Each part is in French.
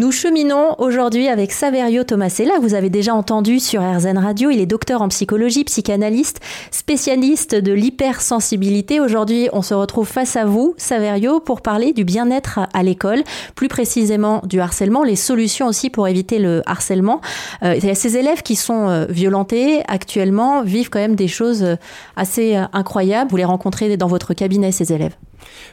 Nous cheminons aujourd'hui avec Saverio Tomasella. Vous avez déjà entendu sur RZN Radio. Il est docteur en psychologie, psychanalyste, spécialiste de l'hypersensibilité. Aujourd'hui, on se retrouve face à vous, Saverio, pour parler du bien-être à l'école, plus précisément du harcèlement, les solutions aussi pour éviter le harcèlement. Euh, ces élèves qui sont euh, violentés actuellement vivent quand même des choses euh, assez incroyables. Vous les rencontrez dans votre cabinet, ces élèves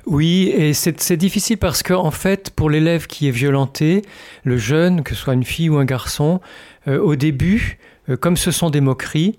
oui, et c'est difficile parce que en fait, pour l'élève qui est violenté, le jeune, que ce soit une fille ou un garçon, euh, au début, euh, comme ce sont des moqueries,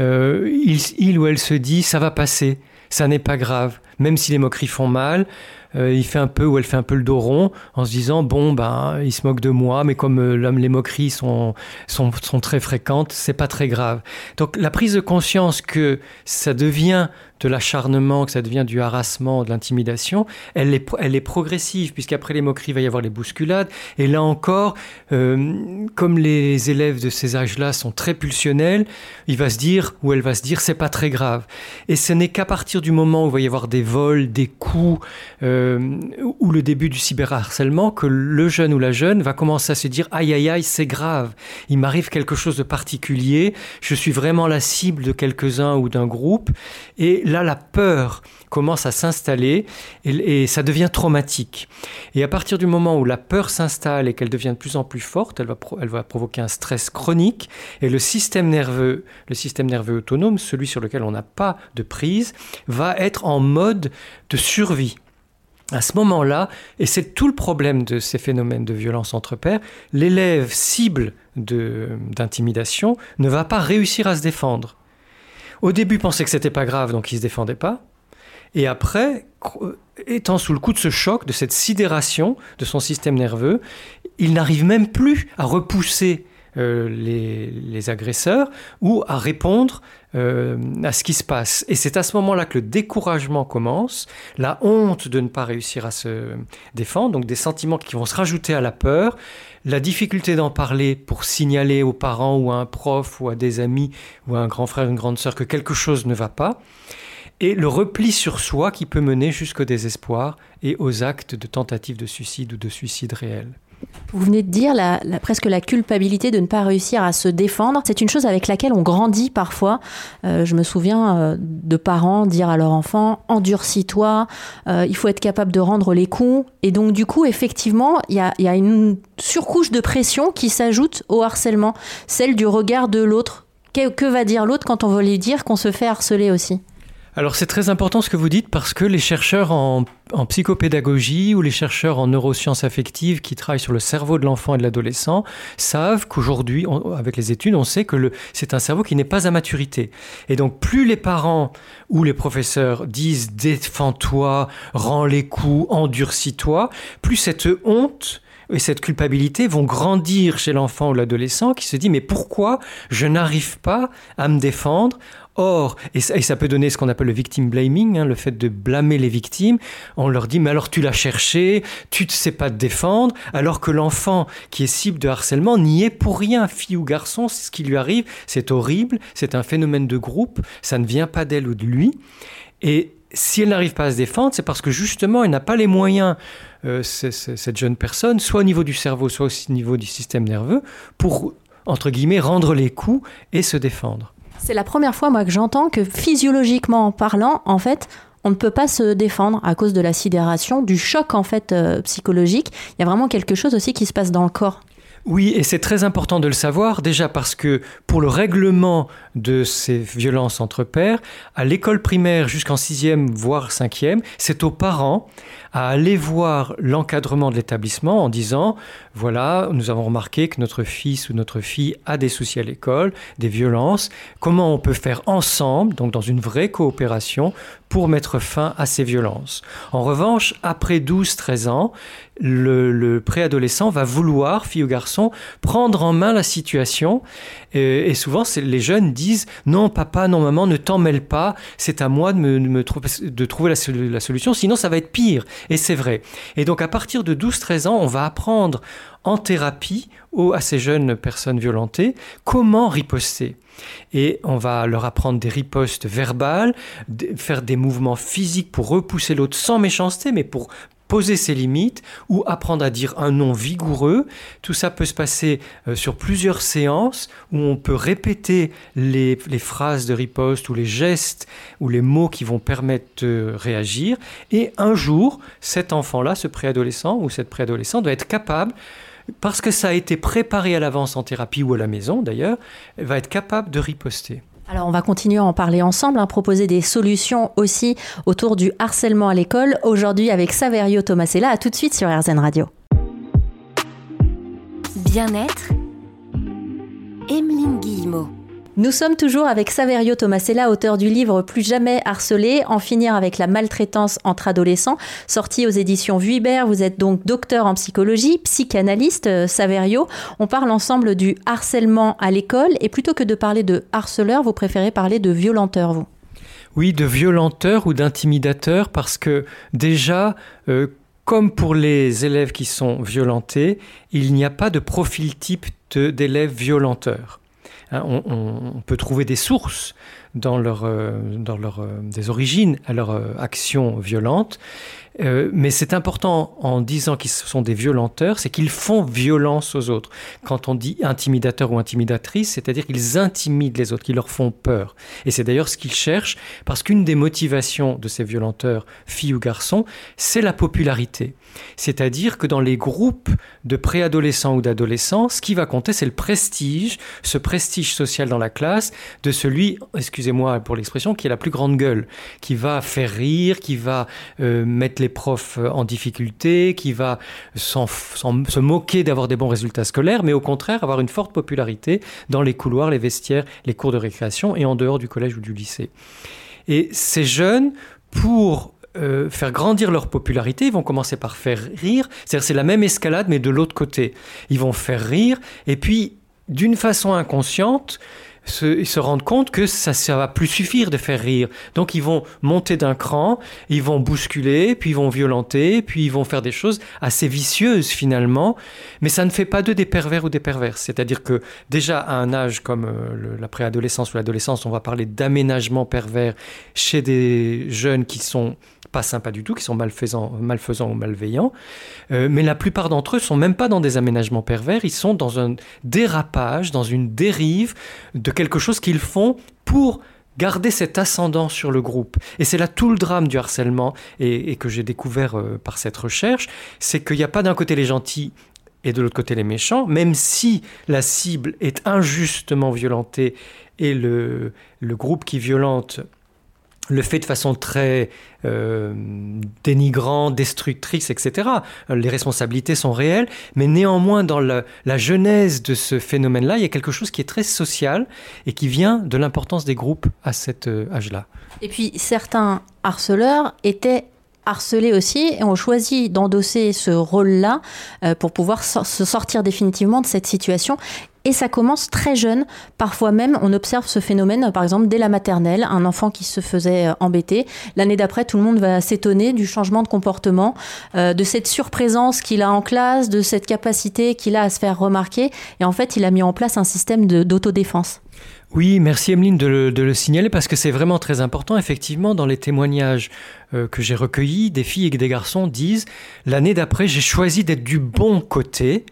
euh, il, ou elle se dit ça va passer, ça n'est pas grave, même si les moqueries font mal. Il fait un peu ou elle fait un peu le dos rond en se disant bon ben il se moque de moi mais comme les moqueries sont, sont, sont très fréquentes c'est pas très grave donc la prise de conscience que ça devient de l'acharnement, que ça devient du harassement, de l'intimidation, elle est, elle est progressive, puisqu'après les moqueries, il va y avoir les bousculades. Et là encore, euh, comme les élèves de ces âges-là sont très pulsionnels, il va se dire, ou elle va se dire, c'est pas très grave. Et ce n'est qu'à partir du moment où il va y avoir des vols, des coups, euh, ou le début du cyberharcèlement, que le jeune ou la jeune va commencer à se dire, aïe aïe aïe, c'est grave, il m'arrive quelque chose de particulier, je suis vraiment la cible de quelques-uns ou d'un groupe, et là, la peur commence à s'installer et, ça devient traumatique. Et à partir du moment où la peur s'installe et qu'elle devient de plus en plus forte, elle va, elle va provoquer un stress chronique et le système nerveux, le système nerveux autonome, celui sur lequel on n'a pas de prise, va être en mode de survie. À ce moment-là, et c'est tout le problème de ces phénomènes de violence entre pairs, l'élève cible d'intimidation ne va pas réussir à se défendre. Au début, pensait que c'était pas grave, donc il se défendait pas. Et après, étant sous le coup de ce choc, de cette sidération de son système nerveux, il n'arrive même plus à repousser euh, les, agresseurs ou à répondre euh, à ce qui se passe. Et c'est à ce moment-là que le découragement commence, la honte de ne pas réussir à se défendre, donc des sentiments qui vont se rajouter à la peur, la difficulté d'en parler pour signaler aux parents ou à un prof ou à des amis ou à un grand frère, une grande sœur que quelque chose ne va pas, et le repli sur soi qui peut mener jusqu'au désespoir et aux actes de tentative de suicide ou de suicide réel. Vous venez de dire presque la culpabilité de ne pas réussir à se défendre. C'est une chose avec laquelle on grandit parfois. Euh, je me souviens euh, de parents dire à leur enfant endurcis-toi, euh, il faut être capable de rendre les coups. Et donc, du coup, effectivement, il y a, y a une surcouche de pression qui s'ajoute au harcèlement, celle du regard de l'autre. Que, que va dire l'autre quand on veut lui dire qu'on se fait harceler aussi? Alors c'est très important ce que vous dites parce que les chercheurs en, en, psychopédagogie ou les chercheurs en neurosciences affectives qui travaillent sur le cerveau de l'enfant et de l'adolescent savent qu'aujourd'hui, avec les études, on sait que c'est un cerveau qui n'est pas à maturité. Et donc plus les parents ou les professeurs disent défends-toi, rends les coups, endurcis-toi, plus cette honte et cette culpabilité vont grandir chez l'enfant ou l'adolescent qui se dit mais pourquoi je n'arrive pas à me défendre? Or, et ça, peut donner ce qu'on appelle le victim blaming, hein, le fait de blâmer les victimes, on leur dit mais alors tu l'as cherché, tu ne sais pas te défendre, alors que l'enfant qui est cible de harcèlement n'y est pour rien, fille ou garçon, ce qui lui arrive, c'est horrible, c'est un phénomène de groupe, ça ne vient pas d'elle ou de lui. Et si elle n'arrive pas à se défendre, c'est parce que justement elle n'a pas les moyens, euh, cette jeune personne, soit au niveau du cerveau, soit au niveau du système nerveux, pour, entre guillemets, rendre les coups et se défendre. C'est la première fois moi que j'entends que physiologiquement parlant, en fait, on ne peut pas se défendre à cause de la sidération, du choc en fait euh, psychologique. Il y a vraiment quelque chose aussi qui se passe dans le corps. Oui, et c'est très important de le savoir, déjà parce que pour le règlement de ces violences entre pairs, à l'école primaire jusqu'en sixième, voire cinquième, c'est aux parents à aller voir l'encadrement de l'établissement en disant voilà, nous avons remarqué que notre fils ou notre fille a des soucis à l'école, des violences, comment on peut faire ensemble, donc dans une vraie coopération, pour mettre fin à ces violences? En revanche, après 12-13 ans, le, le préadolescent va vouloir, fille ou garçon, prendre en main la situation. Et, souvent, les jeunes disent non, papa, non, maman, ne t'en mêle pas. C'est à moi de, trouver la, solution. Sinon, ça va être pire. Et c'est vrai. Et donc, à partir de 12-13 ans, on va apprendre en thérapie à ces jeunes personnes violentées comment riposter? Et on va leur apprendre des ripostes verbales, faire des mouvements physiques pour repousser l'autre sans méchanceté, mais pour poser ses limites ou apprendre à dire un nom vigoureux. Tout ça peut se passer euh, sur plusieurs séances où on peut répéter les, les, phrases de riposte ou les gestes ou les mots qui vont permettre de réagir. Et un jour, cet enfant-là, ce préadolescent ou cette préadolescente doit être capable parce que ça a été préparé à l'avance en thérapie ou à la maison d'ailleurs, va être capable de riposter. Alors on va continuer à en parler ensemble, hein, proposer des solutions aussi autour du harcèlement à l'école. Aujourd'hui avec Saverio Tomasella, à tout de suite sur RZN Radio. Bien-être, Emeline Guillemot. Nous sommes toujours avec Saverio Tomasella, auteur du livre Plus jamais harcelé, en finir avec la maltraitance entre adolescents, sorti aux éditions Vuibert. Vous êtes donc docteur en psychologie, psychanalyste, euh, Saverio. On parle ensemble du harcèlement à l'école et plutôt que de parler de harceleur, vous préférez parler de violenteur, vous Oui, de violenteur ou d'intimidateur parce que déjà, euh, comme pour les élèves qui sont violentés, il n'y a pas de profil type d'élève violenteur. Hein, on, peut trouver des sources dans, leur, euh, dans leur, euh, des origines à leur euh, action violente. Mais c'est important en disant qu'ils sont des violenteurs, c'est qu'ils font violence aux autres. Quand on dit intimidateur ou intimidatrice, c'est-à-dire qu'ils intimident les autres, qu'ils leur font peur. Et c'est d'ailleurs ce qu'ils cherchent, parce qu'une des motivations de ces violenteurs, filles ou garçons, c'est la popularité. C'est-à-dire que dans les groupes de préadolescents ou d'adolescents, ce qui va compter, c'est le prestige, ce prestige social dans la classe de celui, excusez-moi pour l'expression, qui a la plus grande gueule, qui va faire rire, qui va euh, mettre les profs en difficulté, qui va se moquer d'avoir des bons résultats scolaires, mais au contraire avoir une forte popularité dans les couloirs, les vestiaires, les cours de récréation et en dehors du collège ou du lycée. Et ces jeunes, pour euh, faire grandir leur popularité, ils vont commencer par faire rire. C'est-à-dire c'est la même escalade mais de l'autre côté. Ils vont faire rire et puis d'une façon inconsciente, ils se rendent compte que ça ne va plus suffire de faire rire. Donc ils vont monter d'un cran, ils vont bousculer, puis ils vont violenter, puis ils vont faire des choses assez vicieuses finalement. Mais ça ne fait pas d'eux des pervers ou des perverses. C'est-à-dire que déjà à un âge comme euh, la préadolescence ou l'adolescence, on va parler d'aménagement pervers chez des jeunes qui sont pas sympas du tout, qui sont malfaisants, malfaisants ou malveillants. Euh, mais la plupart d'entre eux sont même pas dans des aménagements pervers, ils sont dans un dérapage, dans une dérive de quelque chose qu'ils font pour garder cet ascendant sur le groupe. Et c'est là tout le drame du harcèlement et, que j'ai découvert euh, par cette recherche, c'est qu'il n'y a pas d'un côté les gentils et de l'autre côté les méchants, même si la cible est injustement violentée et le, le groupe qui violente le fait de façon très euh, dénigrante, destructrice, etc. Les responsabilités sont réelles, mais néanmoins, dans la, genèse de ce phénomène-là, il y a quelque chose qui est très social et qui vient de l'importance des groupes à cet euh, âge-là. Et puis, certains harceleurs étaient harcelés aussi et ont choisi d'endosser ce rôle-là euh, pour pouvoir se sortir définitivement de cette situation et ça commence très jeune. Parfois même, on observe ce phénomène, par exemple, dès la maternelle, un enfant qui se faisait euh, embêter. L'année d'après, tout le monde va s'étonner du changement de comportement, euh, de cette surprésence qu'il a en classe, de cette capacité qu'il a à se faire remarquer. Et en fait, il a mis en place un système d'autodéfense. Oui, merci Emeline de le, signaler parce que c'est vraiment très important. Effectivement, dans les témoignages euh, que j'ai recueillis, des filles et des garçons disent l'année d'après, j'ai choisi d'être du bon côté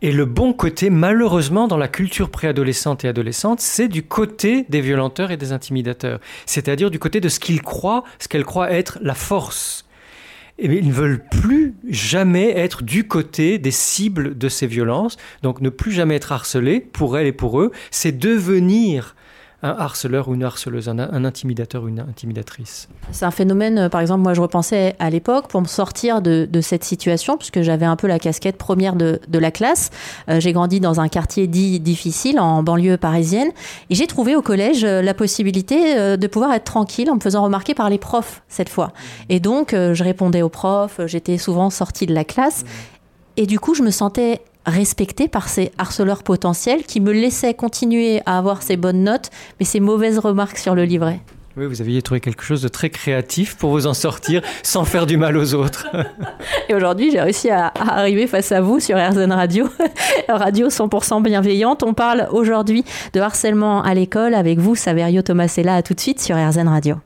et le bon côté, malheureusement, dans la culture préadolescente et adolescente, c'est du côté des violenteurs et des intimidateurs. C'est-à-dire du côté de ce qu'ils croient, ce qu'elles croient être la force. Et ils ne veulent plus jamais être du côté des cibles de ces violences, donc ne plus jamais être harcelés pour elles et pour eux, c'est devenir un harceleur ou une harceleuse, un, intimidateur ou une intimidatrice. C'est un phénomène, euh, par exemple, moi je repensais à l'époque pour me sortir de, cette situation, puisque j'avais un peu la casquette première de, la classe. Euh, j'ai grandi dans un quartier dit difficile, en banlieue parisienne, et j'ai trouvé au collège euh, la possibilité de pouvoir être tranquille en me faisant remarquer par les profs cette fois. Et donc je répondais aux profs, j'étais souvent sortie de la classe, et du coup je me sentais respectée par ces harceleurs potentiels qui me laissaient continuer à avoir ces bonnes notes, mais ces mauvaises remarques sur le livret. Oui, vous aviez trouvé quelque chose de très créatif pour vous en sortir sans faire du mal aux autres. Et aujourd'hui, j'ai réussi à, arriver face à vous sur RZN Radio, radio 100% bienveillante. On parle aujourd'hui de harcèlement à l'école avec vous, Saverio Tomasella. À tout de suite sur RZN Radio.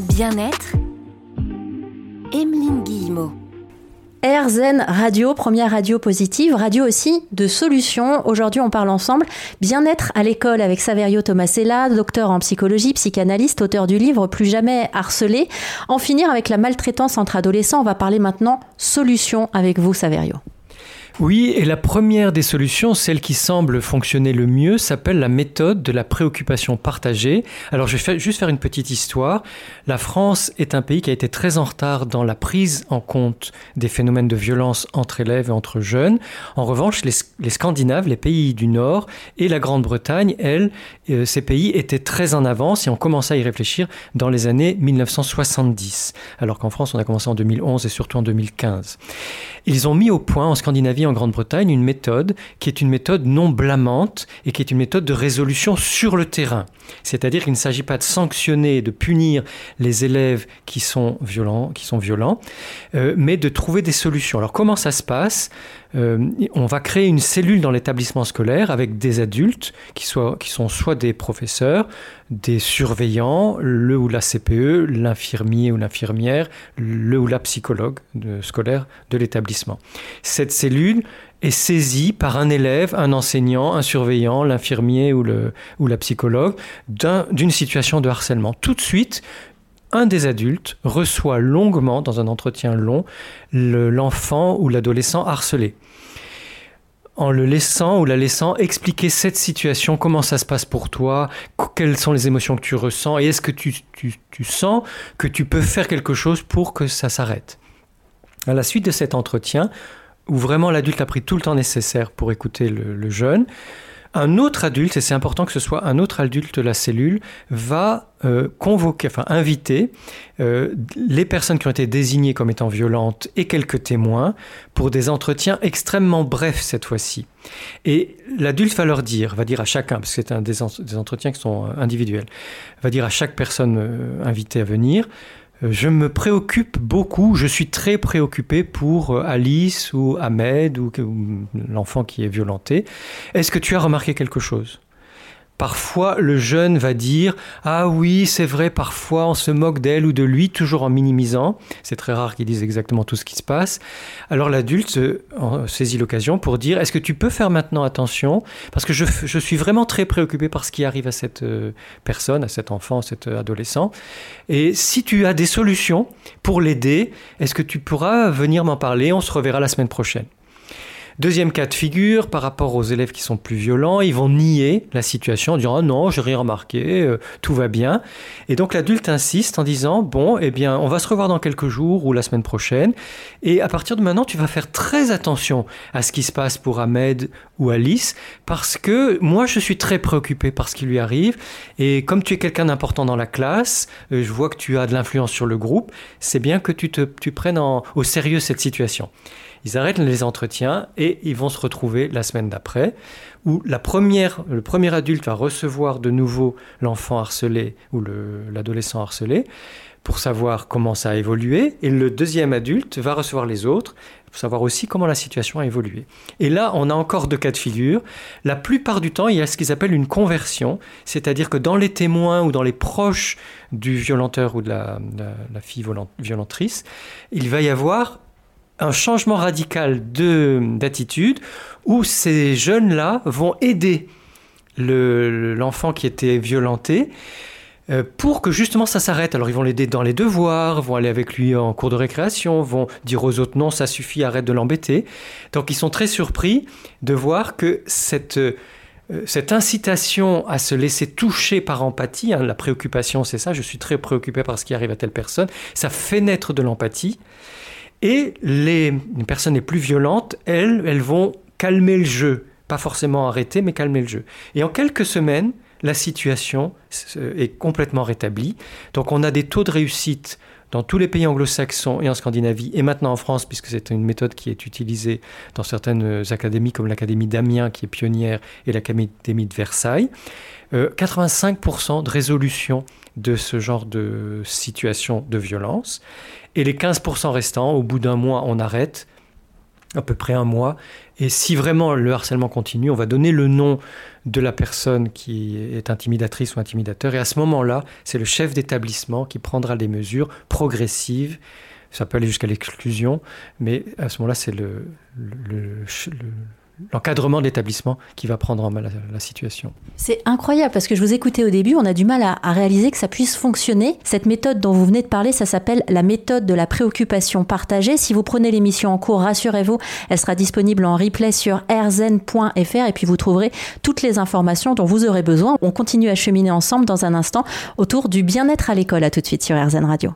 Bien-être, Emeline Guillemot. RZN Radio, première radio positive, radio aussi de solutions. Aujourd'hui, on parle ensemble bien-être à l'école avec Saverio Tomasella, docteur en psychologie, psychanalyste, auteur du livre Plus jamais harcelé. En finir avec la maltraitance entre adolescents, on va parler maintenant solutions avec vous, Saverio. Oui, et la première des solutions, celle qui semble fonctionner le mieux, s'appelle la méthode de la préoccupation partagée. Alors je vais juste faire une petite histoire. La France est un pays qui a été très en retard dans la prise en compte des phénomènes de violence entre élèves et entre jeunes. En revanche, les, Scandinaves, les pays du Nord et la Grande-Bretagne, elles, euh, ces pays étaient très en avance et ont commencé à y réfléchir dans les années 1970. Alors qu'en France, on a commencé en 2011 et surtout en 2015. Ils ont mis au point en Scandinavie en Grande-Bretagne une méthode qui est une méthode non blâmante et qui est une méthode de résolution sur le terrain. C'est-à-dire qu'il ne s'agit pas de sanctionner, de punir les élèves qui sont violents, qui sont violents euh, mais de trouver des solutions. Alors comment ça se passe? Euh, On va créer une cellule dans l'établissement scolaire avec des adultes qui, soient, qui sont soit des professeurs, des surveillants, le ou la CPE, l'infirmier ou l'infirmière, le ou la psychologue scolaire de l'établissement. Cette cellule est saisie par un élève, un enseignant, un surveillant, l'infirmier ou, ou la psychologue d'une situation de harcèlement. Tout de suite, un des adultes reçoit longuement, dans un entretien long, l'enfant ou l'adolescent harcelé en le laissant ou la laissant expliquer cette situation, comment ça se passe pour toi, quelles sont les émotions que tu ressens, et est-ce que tu, sens que tu peux faire quelque chose pour que ça s'arrête? À la suite de cet entretien, où vraiment l'adulte a pris tout le temps nécessaire pour écouter le jeune, un autre adulte, et c'est important que ce soit un autre adulte de la cellule, va euh, convoquer, enfin inviter euh, les personnes qui ont été désignées comme étant violentes et quelques témoins pour des entretiens extrêmement brefs cette fois-ci. Et l'adulte va leur dire, va dire à chacun, parce que c'est un des, entretiens qui sont individuels, va dire à chaque personne euh, invitée à venir, euh, je me préoccupe beaucoup, je suis très préoccupé pour euh, Alice ou Ahmed ou, l'enfant qui est violenté. Est-ce que tu as remarqué quelque chose? Parfois, le jeune va dire Ah oui, c'est vrai, parfois on se moque d'elle ou de lui, toujours en minimisant. C'est très rare qu'ils disent exactement tout ce qui se passe. Alors l'adulte saisit l'occasion pour dire Est-ce que tu peux faire maintenant attention? Parce que je, je, suis vraiment très préoccupé par ce qui arrive à cette euh, personne, à cet enfant, à cet adolescent. Et si tu as des solutions pour l'aider, est-ce que tu pourras venir m'en parler? On se reverra la semaine prochaine. Deuxième cas de figure, par rapport aux élèves qui sont plus violents, ils vont nier la situation en disant oh non, j'ai rien remarqué, euh, tout va bien. Et donc l'adulte insiste en disant bon, eh bien, on va se revoir dans quelques jours ou la semaine prochaine. Et à partir de maintenant, tu vas faire très attention à ce qui se passe pour Ahmed ou Alice, parce que moi, je suis très préoccupé par ce qui lui arrive. Et comme tu es quelqu'un d'important dans la classe, euh, je vois que tu as de l'influence sur le groupe, c'est bien que tu, te, tu prennes au sérieux cette situation. Ils arrêtent les entretiens et ils vont se retrouver la semaine d'après, où le premier adulte va recevoir de nouveau l'enfant harcelé ou l'adolescent harcelé pour savoir comment ça a évolué, et le deuxième adulte va recevoir les autres pour savoir aussi comment la situation a évolué. Et là, on a encore deux cas de figure. La plupart du temps, il y a ce qu'ils appellent une conversion, c'est-à-dire que dans les témoins ou dans les proches du violenteur ou de la, la fille violentrice, il va y avoir un changement radical d'attitude où ces jeunes-là vont aider l'enfant qui était violenté euh, pour que justement ça s'arrête. Alors ils vont l'aider dans les devoirs, vont aller avec lui en cours de récréation, vont dire aux autres non, ça suffit, arrête de l'embêter. Donc ils sont très surpris de voir que cette, euh, cette incitation à se laisser toucher par empathie, hein, la préoccupation c'est ça, je suis très préoccupé par ce qui arrive à telle personne, ça fait naître de l'empathie. Et les, personnes les plus violentes, elles, elles vont calmer le jeu. Pas forcément arrêter, mais calmer le jeu. Et en quelques semaines, la situation est complètement rétablie. Donc on a des taux de réussite dans tous les pays anglo-saxons et en Scandinavie, et maintenant en France, puisque c'est une méthode qui est utilisée dans certaines académies comme l'Académie d'Amiens, qui est pionnière, et l'Académie de Versailles, 85% euh, de résolution de ce genre de situation de violence. Et les 15% restants, au bout d'un mois, on arrête, à peu près un mois. Et si vraiment le harcèlement continue, on va donner le nom de la personne qui est intimidatrice ou intimidateur. Et à ce moment-là, c'est le chef d'établissement qui prendra des mesures progressives. Ça peut aller jusqu'à l'exclusion, mais à ce moment-là, c'est le, le, l'encadrement de l'établissement qui va prendre en main la, situation. C'est incroyable parce que je vous écoutais au début, on a du mal à, réaliser que ça puisse fonctionner. Cette méthode dont vous venez de parler, ça s'appelle la méthode de la préoccupation partagée. Si vous prenez l'émission en cours, rassurez-vous, elle sera disponible en replay sur rzen.fr et puis vous trouverez toutes les informations dont vous aurez besoin. On continue à cheminer ensemble dans un instant autour du bien-être à l'école. À tout de suite sur RZN Radio.